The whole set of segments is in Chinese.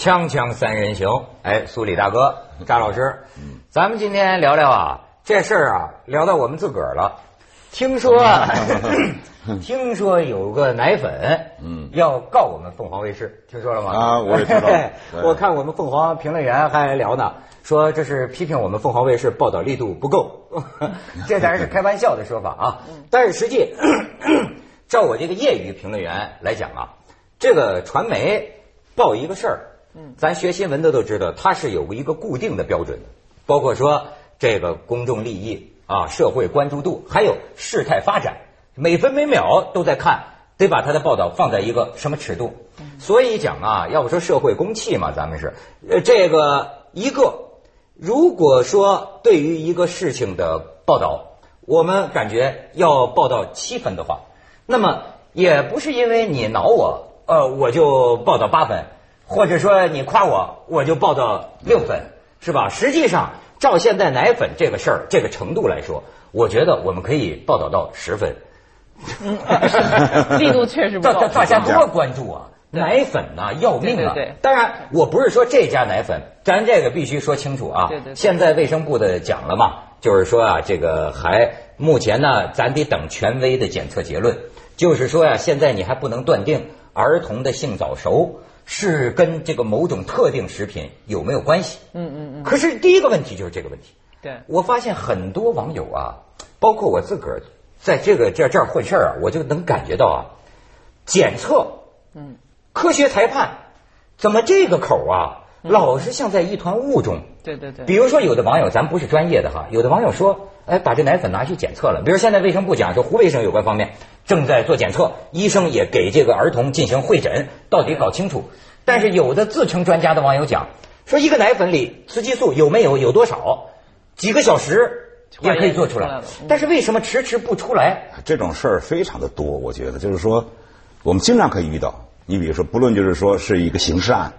锵锵三人行，哎，苏里大哥，扎老师，咱们今天聊聊啊，这事儿啊，聊到我们自个儿了。听说，啊，听说有个奶粉，嗯，要告我们凤凰卫视，听说了吗？啊，我也知道。我看我们凤凰评论员还聊呢，说这是批评我们凤凰卫视报道力度不够，这当然是开玩笑的说法啊。但是实际，照我这个业余评论员来讲啊，这个传媒报一个事儿。嗯，咱学新闻的都知道，它是有一个固定的标准的，包括说这个公众利益啊、社会关注度，还有事态发展，每分每秒都在看，得把它的报道放在一个什么尺度。所以讲啊，要不说社会公器嘛，咱们是呃这个一个，如果说对于一个事情的报道，我们感觉要报到七分的话，那么也不是因为你挠我，呃，我就报到八分。或者说你夸我，我就报到六分，是吧？实际上，照现在奶粉这个事儿这个程度来说，我觉得我们可以报道到十分。力度确实不够。大家多关注啊！奶粉呐，要命啊！对当然，我不是说这家奶粉，咱这个必须说清楚啊。对对。现在卫生部的讲了嘛，就是说啊，这个还目前呢，咱得等权威的检测结论。就是说呀，现在你还不能断定儿童的性早熟。是跟这个某种特定食品有没有关系？嗯嗯嗯。可是第一个问题就是这个问题。对。我发现很多网友啊，包括我自个儿，在这个这这儿混事儿啊，我就能感觉到啊，检测，嗯，科学裁判，怎么这个口啊，老是像在一团雾中。对对对。比如说，有的网友，咱不是专业的哈，有的网友说，哎，把这奶粉拿去检测了。比如现在卫生部讲说，湖北省有关方面。正在做检测，医生也给这个儿童进行会诊，到底搞清楚。但是有的自称专家的网友讲，说一个奶粉里雌激素有没有，有多少，几个小时也可以做出来。但是为什么迟迟不出来？这种事儿非常的多，我觉得就是说，我们经常可以遇到。你比如说，不论就是说是一个刑事案，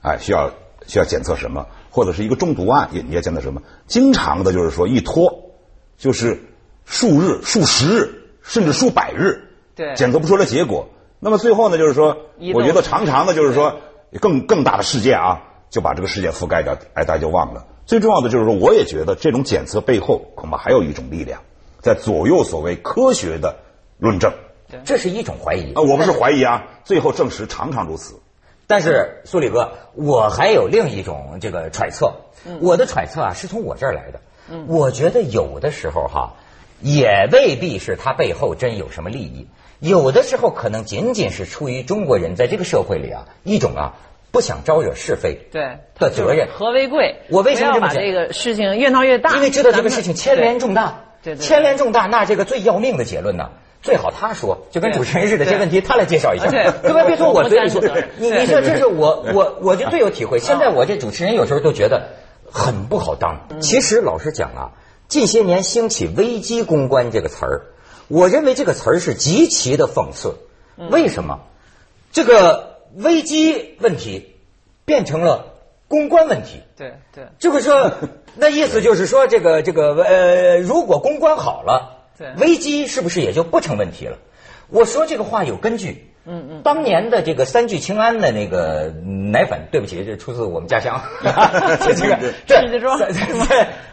哎，需要需要检测什么，或者是一个中毒案，也你要检测什么，经常的就是说一拖就是数日、数十日。甚至数百日，对，检测不出来结果。那么最后呢，就是说，我觉得常常的，就是说，更更大的事件啊，就把这个事件覆盖掉，哎，大家就忘了。最重要的就是说，我也觉得这种检测背后恐怕还有一种力量，在左右所谓科学的论证。这是一种怀疑啊，我不是怀疑啊，最后证实常常如此。但是苏里哥，我还有另一种这个揣测，我的揣测啊，是从我这儿来的。嗯，我觉得有的时候哈。也未必是他背后真有什么利益，有的时候可能仅仅是出于中国人在这个社会里啊一种啊不想招惹是非对的责任和为贵。我为什么这么把这个事情越闹越大？因为知道这个事情牵连重大，对对，牵连重大，那这个最要命的结论呢，最好他说，就跟主持人似的，这问题他来介绍一下，对吧？别说我嘴里说，你你说这是我我我就最有体会。现在我这主持人有时候都觉得很不好当。其实老实讲啊。近些年兴起“危机公关”这个词儿，我认为这个词儿是极其的讽刺。为什么？这个危机问题变成了公关问题。对对，就是说，那意思就是说，这个这个呃，如果公关好了，危机是不是也就不成问题了？我说这个话有根据。嗯嗯，当年的这个三聚氰胺的那个奶粉，对不起，这出自我们家乡。这 这个这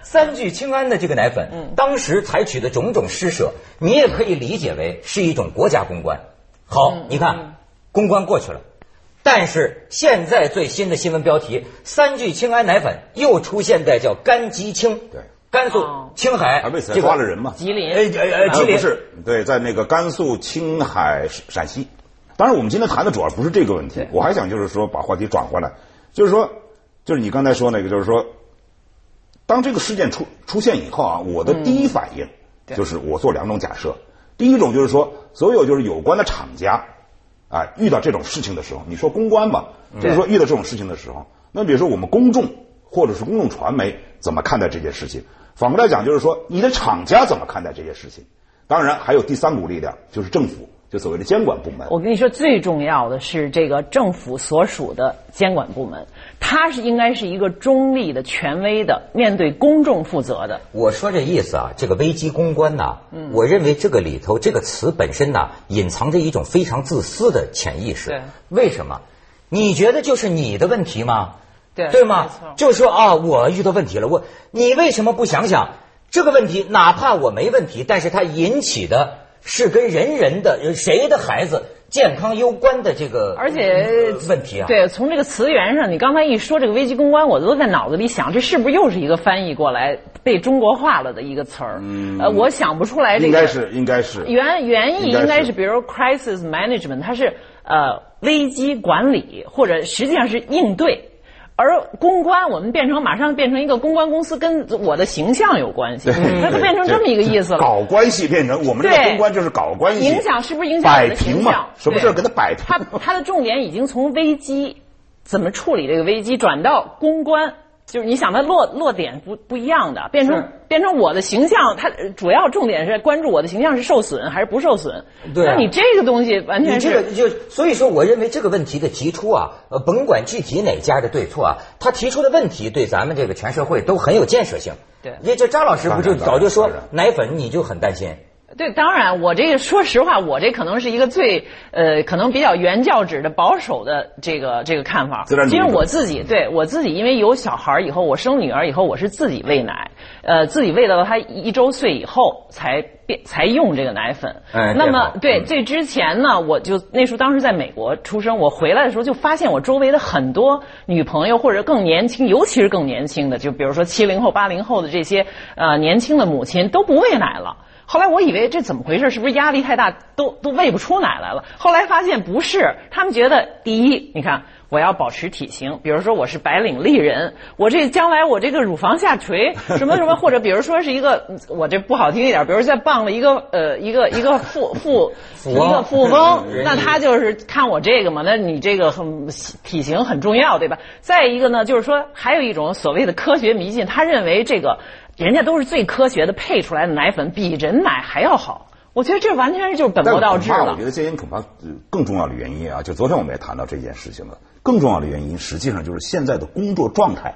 三聚氰胺的这个奶粉，嗯，当时采取的种种施舍，你也可以理解为是一种国家公关。好，你看公关过去了，但是现在最新的新闻标题，三聚氰胺奶粉又出现在叫甘吉清，对，甘肃青海，为此抓了人嘛？吉林，呃呃，吉林。不是，对，在那个甘肃、青海、陕西。当然，我们今天谈的主要不是这个问题，我还想就是说把话题转回来，就是说，就是你刚才说那个，就是说，当这个事件出出现以后啊，我的第一反应就是我做两种假设，第一种就是说，所有就是有关的厂家啊，遇到这种事情的时候，你说公关吧，就是说遇到这种事情的时候，那比如说我们公众或者是公众传媒怎么看待这件事情？反过来讲，就是说你的厂家怎么看待这些事情？当然还有第三股力量，就是政府。就所谓的监管部门，我跟你说，最重要的是这个政府所属的监管部门，它是应该是一个中立的、权威的，面对公众负责的。我说这意思啊，这个危机公关呐，嗯，我认为这个里头这个词本身呐，隐藏着一种非常自私的潜意识。对，为什么？你觉得就是你的问题吗？对对吗？就是说啊，我遇到问题了，我你为什么不想想这个问题？哪怕我没问题，但是它引起的是跟人人的呃谁的孩子健康攸关的这个，而且呃问题啊。对，从这个词源上，你刚才一说这个危机公关，我都在脑子里想，这是不是又是一个翻译过来被中国化了的一个词儿？嗯呃，我想不出来这个。应该是应该是原原意应该是应该是，比如 crisis management，它是呃危机管理，或者实际上是应对。而公关，我们变成马上变成一个公关公司，跟我的形象有关系，它就变成这么一个意思了。搞关系变成我们这个公关就是搞关系，影响是不是影响我摆的形平？什么事儿给他摆平？它它的重点已经从危机怎么处理这个危机转到公关，就是你想它落落点不不一样的，变成变成我的形象，它呃主要重点是关注我的形象是受损还是不受损。对啊那你这个东西完全是这个就所以说，我认为这个问题的提出啊，呃，甭管具体哪家的对错啊，他提出的问题对咱们这个全社会都很有建设性。对也就张老师不就早就说奶粉，你就很担心。对，当然，我这个说实话，我这可能是一个最呃，可能比较原教旨的保守的这个这个看法。自然主义者因为我自己对我自己，因为有小孩儿以后，我生女儿以后，我是自己喂奶，呃，自己喂到她一周岁以后才变才用这个奶粉。哎那么对嗯这之前呢，我就那时候当时在美国出生，我回来的时候就发现我周围的很多女朋友或者更年轻，尤其是更年轻的，就比如说七零后、八零后的这些呃年轻的母亲都不喂奶了。后来我以为这怎么回事？是不是压力太大，都都喂不出奶来了？后来发现不是，他们觉得第一，你看我要保持体型，比如说我是白领丽人，我这将来我这个乳房下垂什么什么，或者比如说是一个我这不好听一点，比如再傍了一个呃一个一个富富一个富翁嗯，那他就是看我这个嘛，那你这个很体型很重要，对吧？再一个呢，就是说还有一种所谓的科学迷信，他认为这个人家都是最科学的配出来的奶粉比人奶还要好。我觉得这完全是就是本末倒置了我觉。得这些恐怕呃更重要的原因啊，就昨天我们也谈到这件事情了。更重要的原因，实际上就是现在的工作状态、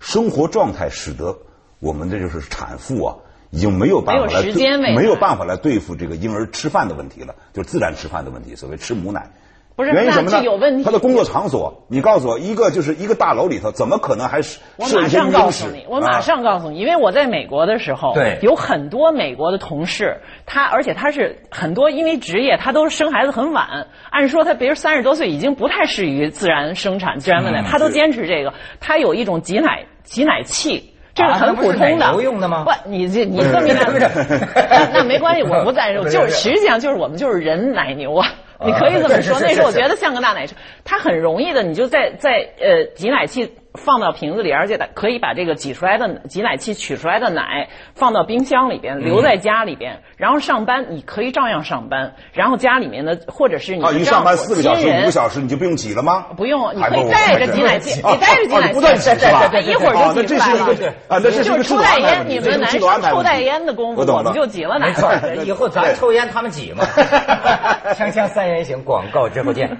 生活状态，使得我们这就是产妇啊，已经没有办法没有来没有办法来对付这个婴儿吃饭的问题了，就是自然吃饭的问题，所谓吃母奶。不是原因什么呢？那这有问题他的工作场所，你告诉我，一个就是一个大楼里头，怎么可能还是我设一些马上告诉你，我马啊上告诉你，因为我在美国的时候，对有很多美国的同事，他而且他是很多因为职业，他都生孩子很晚，按说他比如三十多岁已经不太适于自然生产、自然喂奶，他都坚持这个，他有一种挤奶挤奶器。这是啊很普通的，牛用的吗不，你这你这么那那没关系，我不赞成。不是就是实际上就是我们就是人奶牛啊，你可以这么说。那时候我觉得像个大奶车，它很容易的，你就在在呃挤奶器放到瓶子里，而且可以把这个挤出来的挤奶器取出来的奶放到冰箱里边，留在家里边，然后上班你可以照样上班，然后家里面的或者是你啊，一上班四个小时、五个小时，你就不用挤了吗？不用，你可以带着挤奶器，啊你带着挤奶器，不断挤是吧？对对对一会儿就挤出来了是一个。啊，那这是一就是个制度抽袋烟，你们男生抽袋烟的功夫，我们就挤了奶没。错，以后咱抽烟，他们挤嘛。锵锵三人行，广告之后见。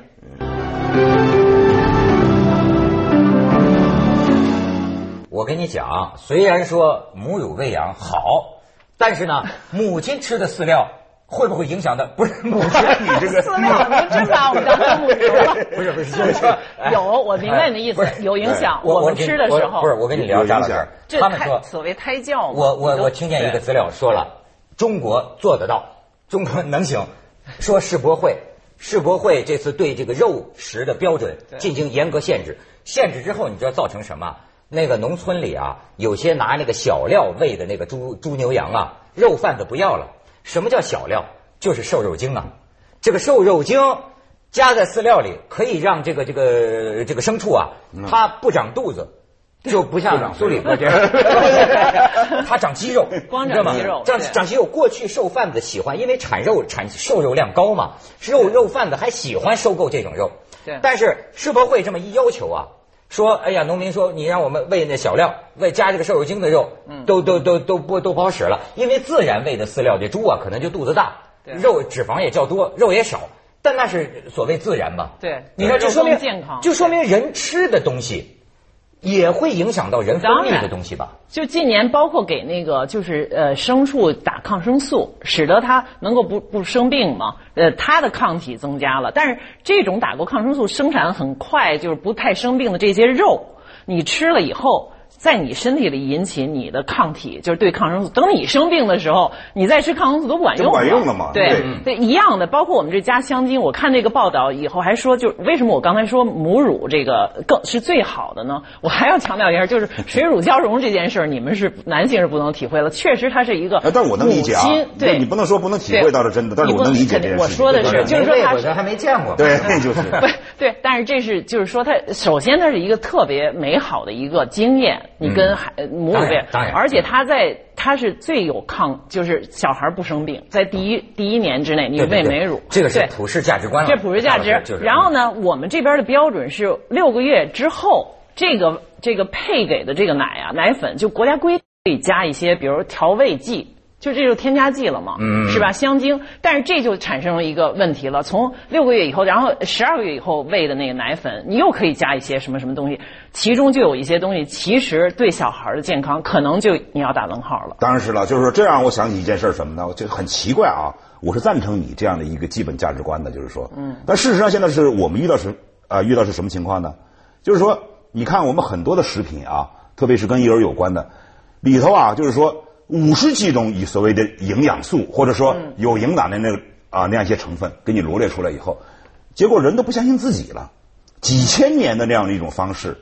我跟你讲，虽然说母乳喂养好，但是呢，母亲吃的饲料会不会影响的？不是母亲，你这个饲料，您真把我们当动物牛了。不是不是，就是说哎有，我明白你的意思，有影响。我们吃的时候不是我跟你聊有张老师，这他们说所谓胎教。我我我听见一个资料说了，中国做得到，中国能行。说世博会，世博会这次对这个肉食的标准进行严格限制，限制之后，你知道造成什么？那个农村里啊，有些拿那个小料喂的那个猪猪牛羊啊，肉贩子不要了。什么叫小料？就是瘦肉精啊。这个瘦肉精加在饲料里，可以让这个这个这个牲畜啊，它不长肚子。就不像苏里哥这样，它长肌肉，光你知道吗长肌肉长长肌肉。过去瘦贩子喜欢，因为产肉产瘦肉量高嘛，肉肉贩子还喜欢收购这种肉。对但是世博会这么一要求啊，说哎呀，农民说你让我们喂那小料，喂加这个瘦肉精的肉，嗯。都都都都不都不好使了，因为自然喂的饲料，这猪啊可能就肚子大，对。肉脂肪也较多，肉也少，但那是所谓自然嘛。对。你看，就说明健康。就说明人吃的东西也会影响到人分泌的东西吧？就近年包括给那个就是呃牲畜打抗生素，使得它能够不不生病嘛，呃它的抗体增加了。但是这种打过抗生素生产很快就是不太生病的这些肉，你吃了以后。在你身体里引起你的抗体，就是对抗生素。等你生病的时候，你再吃抗生素都不管用就不管用了嘛对对对，一样的。包括我们这加香精，我看那个报道以后还说，就为什么我刚才说母乳这个更是最好的呢？我还要强调一下，就是水乳交融这件事儿，你们是男性是不能体会了。确实，它是一个哎，但是我能理解啊母亲，对你不能说不能体会到是真的，但是我能理解这件事。我说的是，就是说他是没喂过咱还没见过。对，就是 不对，但是这是就是说，它首先它是一个特别美好的一个经验，你跟孩母乳喂当然而且他在他是最有抗，就是小孩不生病，在第一第一年之内你喂美乳，这个是普世价值观。这普世价值。就是然后呢，我们这边的标准是六个月之后，这个这个配给的这个奶啊，奶粉就国家规定可以加一些，比如调味剂。就这就添加剂了嘛，嗯是吧？香精，但是这就产生了一个问题了。从六个月以后，然后十二个月以后喂的那个奶粉，你又可以加一些什么什么东西，其中就有一些东西，其实对小孩的健康可能就你要打问号了。当然是了，就是说这让我想起一件事儿什么呢？就很奇怪啊，我是赞成你这样的一个基本价值观的，就是说，嗯，但事实上现在是我们遇到是啊、遇到是什么情况呢？就是说，你看我们很多的食品啊，特别是跟婴儿有关的，里头啊，就是说五十几种以所谓的营养素或者说有营养的那个啊那样一些成分给你罗列出来以后，结果人都不相信自己了，几千年的那样的一种方式。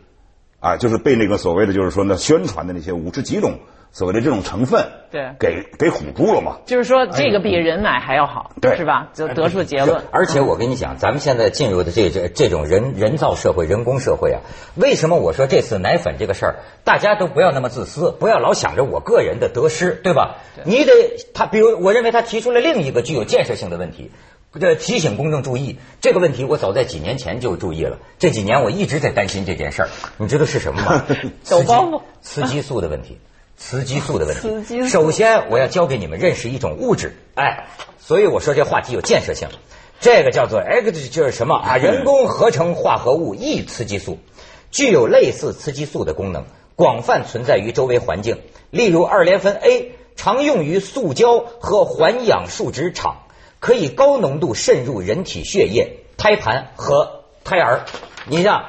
啊，就是被那个所谓的就是说呢宣传的那些五十几种所谓的这种成分，对给给唬住了嘛。就是说，这个比人奶还要好，对是吧？就得出结论。而且我跟你讲，咱们现在进入的这这这种人人造社会、人工社会啊，为什么我说这次奶粉这个事儿，大家都不要那么自私，不要老想着我个人的得失，对吧？你得他，比如我认为他提出了另一个具有建设性的问题。这提醒公众注意这个问题，我早在几年前就注意了。这几年我一直在担心这件事儿，你知道是什么吗？抖包袱雌激素的问题，雌激素的问题。雌激素首先，我要教给你们认识一种物质，哎，所以我说这话题有建设性。这个叫做 X，，就是什么啊？人工合成化合物异雌激素，具有类似雌激素的功能，广泛存在于周围环境。例如，二联酚 A 常用于塑胶和环氧树脂厂，可以高浓度渗入人体血液、胎盘和胎儿。你让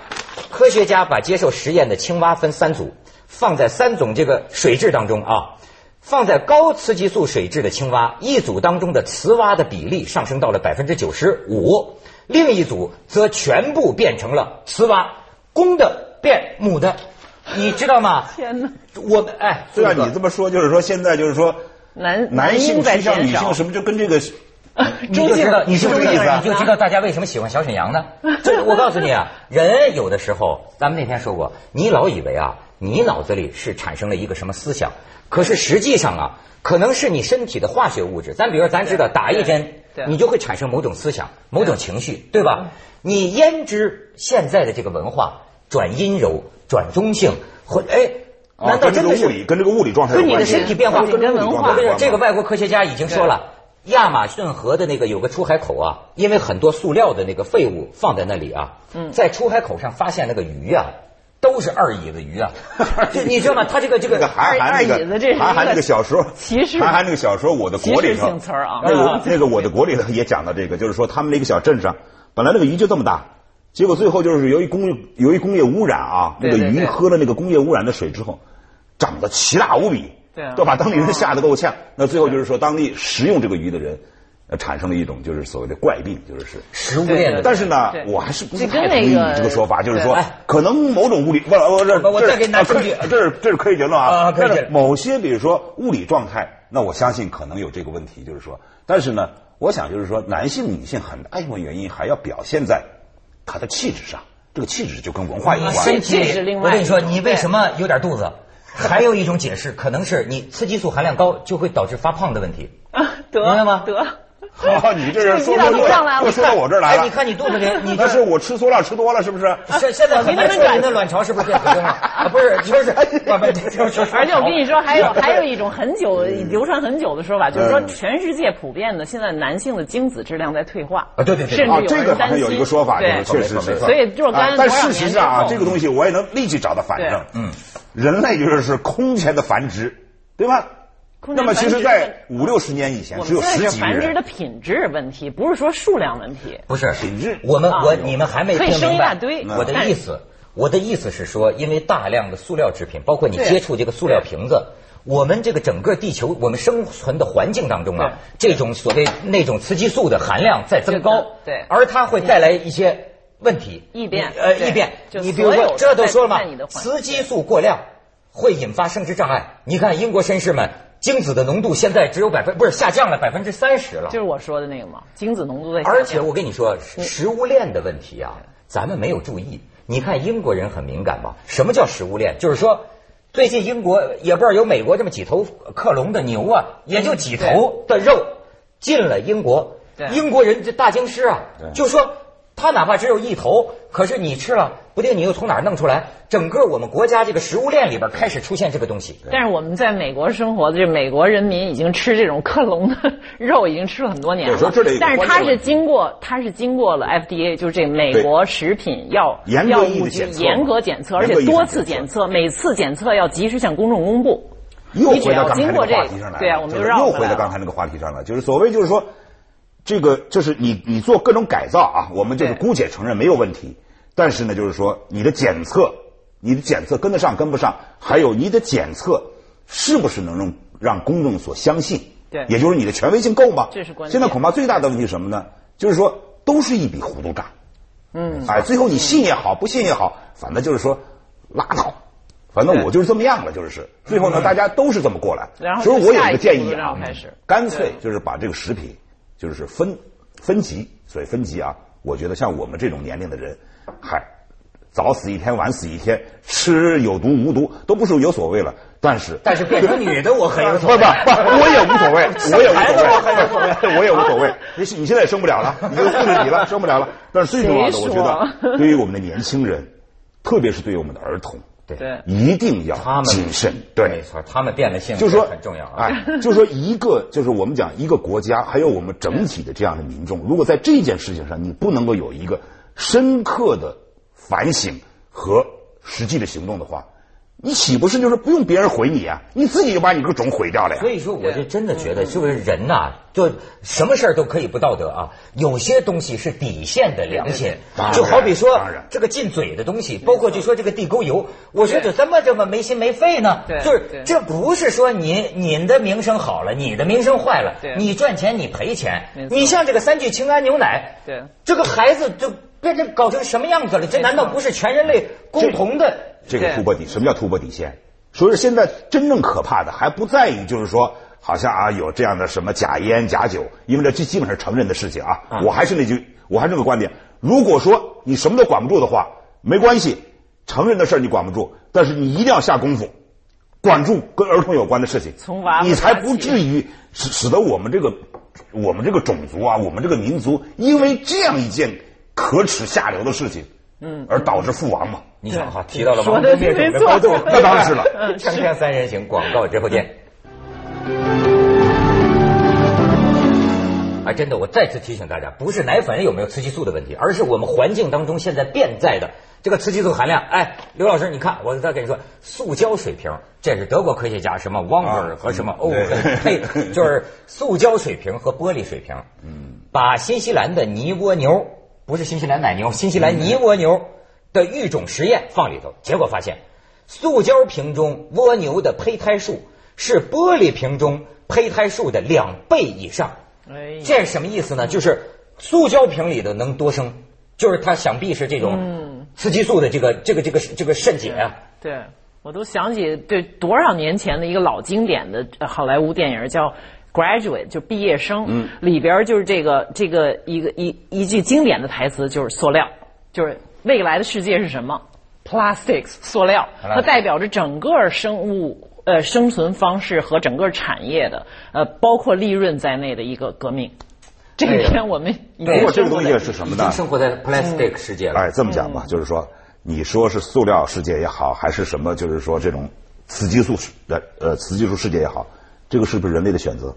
科学家把接受实验的青蛙分三组，放在三种这个水质当中啊。放在高雌激素水质的青蛙，一组当中的雌蛙的比例上升到了百分之九十五，另一组则全部变成了雌蛙，公的变母的，你知道吗？天哪！我们哎，对啊，你这么说就是说现在就是说男男性婴在趋向女性什么就跟这个你就知道，你就知道，中性人你就知道大家为什么喜欢小沈阳呢？这我告诉你啊，人有的时候，咱们那天说过，你老以为啊，你脑子里是产生了一个什么思想，可是实际上啊，可能是你身体的化学物质。咱比如说，咱知道打一针，你就会产生某种思想、某种情绪，对吧？你焉知现在的这个文化转阴柔、转中性，或哎，啊难道真的是跟这个物理跟这个物理状态有跟你的身体变化跟文化这个外国科学家已经说了，亚马逊河的那个有个出海口啊，因为很多塑料的那个废物放在那里啊，在出海口上发现那个鱼啊，都是二椅子鱼啊，就你知道吗？他这个这个这个韩寒那个个韩寒那个小说，其实韩寒那个小说《我的国》里头那啊个那个《我的国》里头也讲到这个，就是说他们那个小镇上，本来那个鱼就这么大，结果最后就是由于工业由于工业污染啊，那个鱼喝了那个工业污染的水之后，长得奇大无比，对啊都把当地人吓得够呛。那最后就是说，当地食用这个鱼的人，呃，产生了一种就是所谓的怪病，就是是。食物链的。但是呢，我还是不太同意你这个说法，就是说可能某种物理，不，我这这我再给你拿啊证据这是这是科学结论啊啊。可以但是某些比如说物理状态，那我相信可能有这个问题，就是说，但是呢，我想就是说，男性女性很大一部分原因还要表现在他的气质上，这个气质就跟文化有关。身体是另外我跟你说，你为什么有点肚子？还有一种解释，可能是你雌激素含量高就会导致发胖的问题。啊，得明白吗得，好，你这是说你咋说都上来了又说到我这儿来哎，了。你看你肚子里，你那是我吃塑料吃多了，是不是？现现在很难说您的卵巢是不是变普通了？啊，不是，就是 而且我跟你说，还有还有一种很久流传很久的说法，就是说全世界普遍的现在男性的精子质量在退化啊对对对啊，甚至有这个好像人有一个说法，就对是确实是。没错所以若干啊但多少事实上啊，年之后这个东西我也能立即找到反证。嗯，人类就是是空前的繁殖，对吧？那么其实，在五六十年以前，只有十几亿人繁殖的。品质问题，不是说数量问题。不是品质我们啊我你们还没可以生听明白一大堆我的意思。我的意思是说，因为大量的塑料制品，包括你接触这个塑料瓶子，我们这个整个地球，我们生存的环境当中啊，这种所谓那种雌激素的含量在增高，对而它会带来一些问题，异变呃，异变。你比如说，这都说了嘛雌激素过量会引发生殖障碍。你看英国绅士们，精子的浓度现在只有百分不是下降了百分之三十了，就是我说的那个嘛，精子浓度在下降。而且我跟你说，食物链的问题啊，咱们没有注意。你看英国人很敏感吧？什么叫食物链？就是说，最近英国也不知道有美国这么几头克隆的牛啊，也就几头的肉进了英国对。英国人这大京师啊对，就说他哪怕只有一头，可是你吃了，不定你又从哪儿弄出来。整个我们国家这个食物链里边开始出现这个东西。但是我们在美国生活的这美国人民已经吃这种克隆的肉，已经吃了很多年了这但是它是经过，它是经过了 FDA，就是这美国食品药药物局严格检测，而且多次检检测，每次检测要及时向公众公布。又你只要回到刚才那经过这个话题上来了，对啊，我们就就是绕又回来了回到刚才那个话题上了，就是所谓就是说，这个就是你你做各种改造啊，我们就是姑且承认没有问题，但是呢，就是说你的检测，你的检测跟得上跟不上，还有你的检测是不是能让让公众所相信？对也就是你的权威性够吗？这是关键现在恐怕最大的问题是什么呢？就是说都是一笔糊涂账。嗯，哎，最后你信也好，不信也好，反正就是说拉倒，反正我就是这么样了，就是。最后呢，大家都是这么过来。然后所以我有一个建议啊干脆就是把这个食品就是分分级，所以分级啊，我觉得像我们这种年龄的人，嗨，早死一天，晚死一天，吃有毒无毒都不是有所谓了，但是但是变成女的我很有不所谓。不不，我也无所谓，我也无孩子我很有所谓，我也无所谓。你你现在也生不了了，你都四十几了，生不了了。但是最重要的，我觉得对于我们的年轻人，特别是对于我们的儿童，对对一定要谨慎。对没，错，他们变了性就是说很重要啊。哎，就是说一个，就是我们讲一个国家，还有我们整体的这样的民众，如果在这件事情上你不能够有一个深刻的反省和实际的行动的话，你岂不是就是不用别人毁你啊？你自己就把你这个种毁掉了呀所？以说，我就真的觉得，就是人呐、就什么事儿都可以不道德啊，有些东西是底线的良心就好比说这个进嘴的东西，包括就说这个地沟油，我说就这么这么没心没肺呢？对就是这不是说您您的名声好了，你的名声坏了，你赚钱你赔钱你像这个三聚氰胺牛奶，对这个孩子就变成搞成什么样子了？这难道不是全人类共同的？这个突破底，什么叫突破底线？所以说现在真正可怕的还不在于就是说，好像啊有这样的什么假烟假酒，因为这这基本上是承认的事情啊。我还是那句，我还是那个观点，如果说你什么都管不住的话，没关系，成人的事儿你管不住，但是你一定要下功夫。管住跟儿童有关的事情，从娃娃你才不至于使使得我们这个我们这个种族啊，我们这个民族因为这样一件可耻下流的事情，嗯，而导致覆亡嘛。你想哈，提到了说的没错的高度，那当然是了。锵锵三人行，广告之后见。哎，真的，我再次提醒大家，不是奶粉有没有雌激素的问题，而是我们环境当中现在变在的这个雌激素含量。哎，刘老师，你看，我再跟你说，塑胶水瓶，这是德国科学家什么汪尔啊和什么欧对根配，就是塑胶水瓶和玻璃水瓶。嗯，把新西兰的泥蜗牛，不是新西兰奶牛，新西兰泥蜗牛的育种实验放里头，结果发现，塑胶瓶中蜗牛的胚胎数是玻璃瓶中胚胎数的两倍以上。哎这是什么意思呢？就是塑胶瓶里的能多生，就是它想必是这种雌激素的这个这个这个这个肾解啊。对，我都想起对多少年前的一个老经典的呃好莱坞电影叫《Graduate》，就毕业生，嗯，里边就是这个这个一个一一句经典的台词就是塑料，就是未来的世界是什么？Plastics，塑料，它代表着整个生物。呃，生存方式和整个产业的，呃，包括利润在内的一个革命。这一天我们已经不过这个东西是什么呢？生活在 plastic 世界了。哎，这么讲吧，就是说，你说是塑料世界也好，还是什么，就是说这种雌激素的呃雌激素世界也好，这个是不是人类的选择？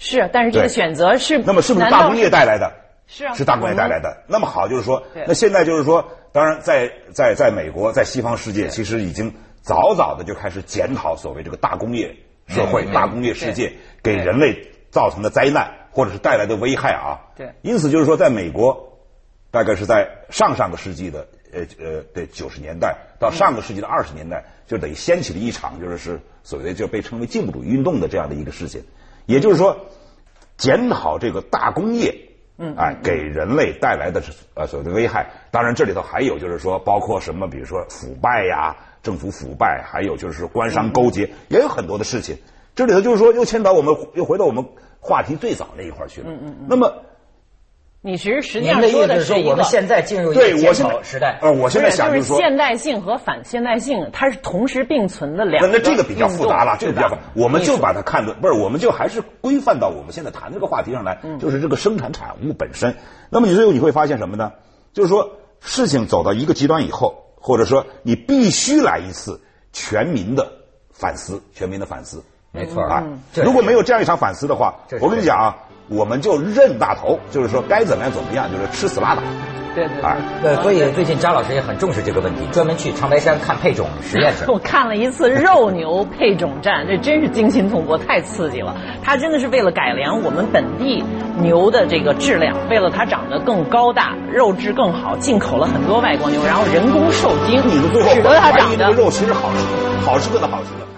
是，但是这个选择是那么是不是大工业带来的？是啊是大工业带来的。那么好，就是说对，那现在就是说，当然在在在美国，在西方世界，其实已经早早的就开始检讨所谓这个大工业社会、大工业世界给人类造成的灾难或者是带来的危害啊。对因此就是说，在美国，大概是在上上个世纪的呃呃的九十年代到上个世纪的二十年代，就等于掀起了一场就是是所谓的就被称为进步主义运动的这样的一个事情。也就是说，检讨这个大工业，嗯，哎，给人类带来的呃所谓的危害。当然，这里头还有就是说，包括什么，比如说腐败呀，政府腐败，还有就是官商勾结，也有很多的事情。这里头就是说，又牵到我们，又回到我们话题最早那一块去了。嗯嗯。那么，你其实实际上说的是我们现在进入一个检对我现时代？呃，我现在想就是说，现代性和反现代性，它是同时并存的两个那那这个比较复杂了，这个比较复杂，我们就把它它看作不是，我们就还是规范到我们现在谈这个话题上来，嗯就是这个生产产物本身。那么你最后你会发现什么呢？就是说事情走到一个极端以后，或者说你必须来一次全民的反思，全民的反思。没错啊如果没有这样一场反思的话我跟你讲啊，我们就认大头，就是说该怎么样怎么样，就是吃死拉倒。对对啊所以最近张老师也很重视这个问题，专门去长白山看配种实验室。我看了一次肉牛配种站，这真是惊心动魄，太刺激了。它真的是为了改良我们本地牛的这个质量，为了它长得更高大、肉质更好，进口了很多外国牛，然后人工受精，你们最后使得它长得怀疑这个肉其实好吃，好吃的好吃的。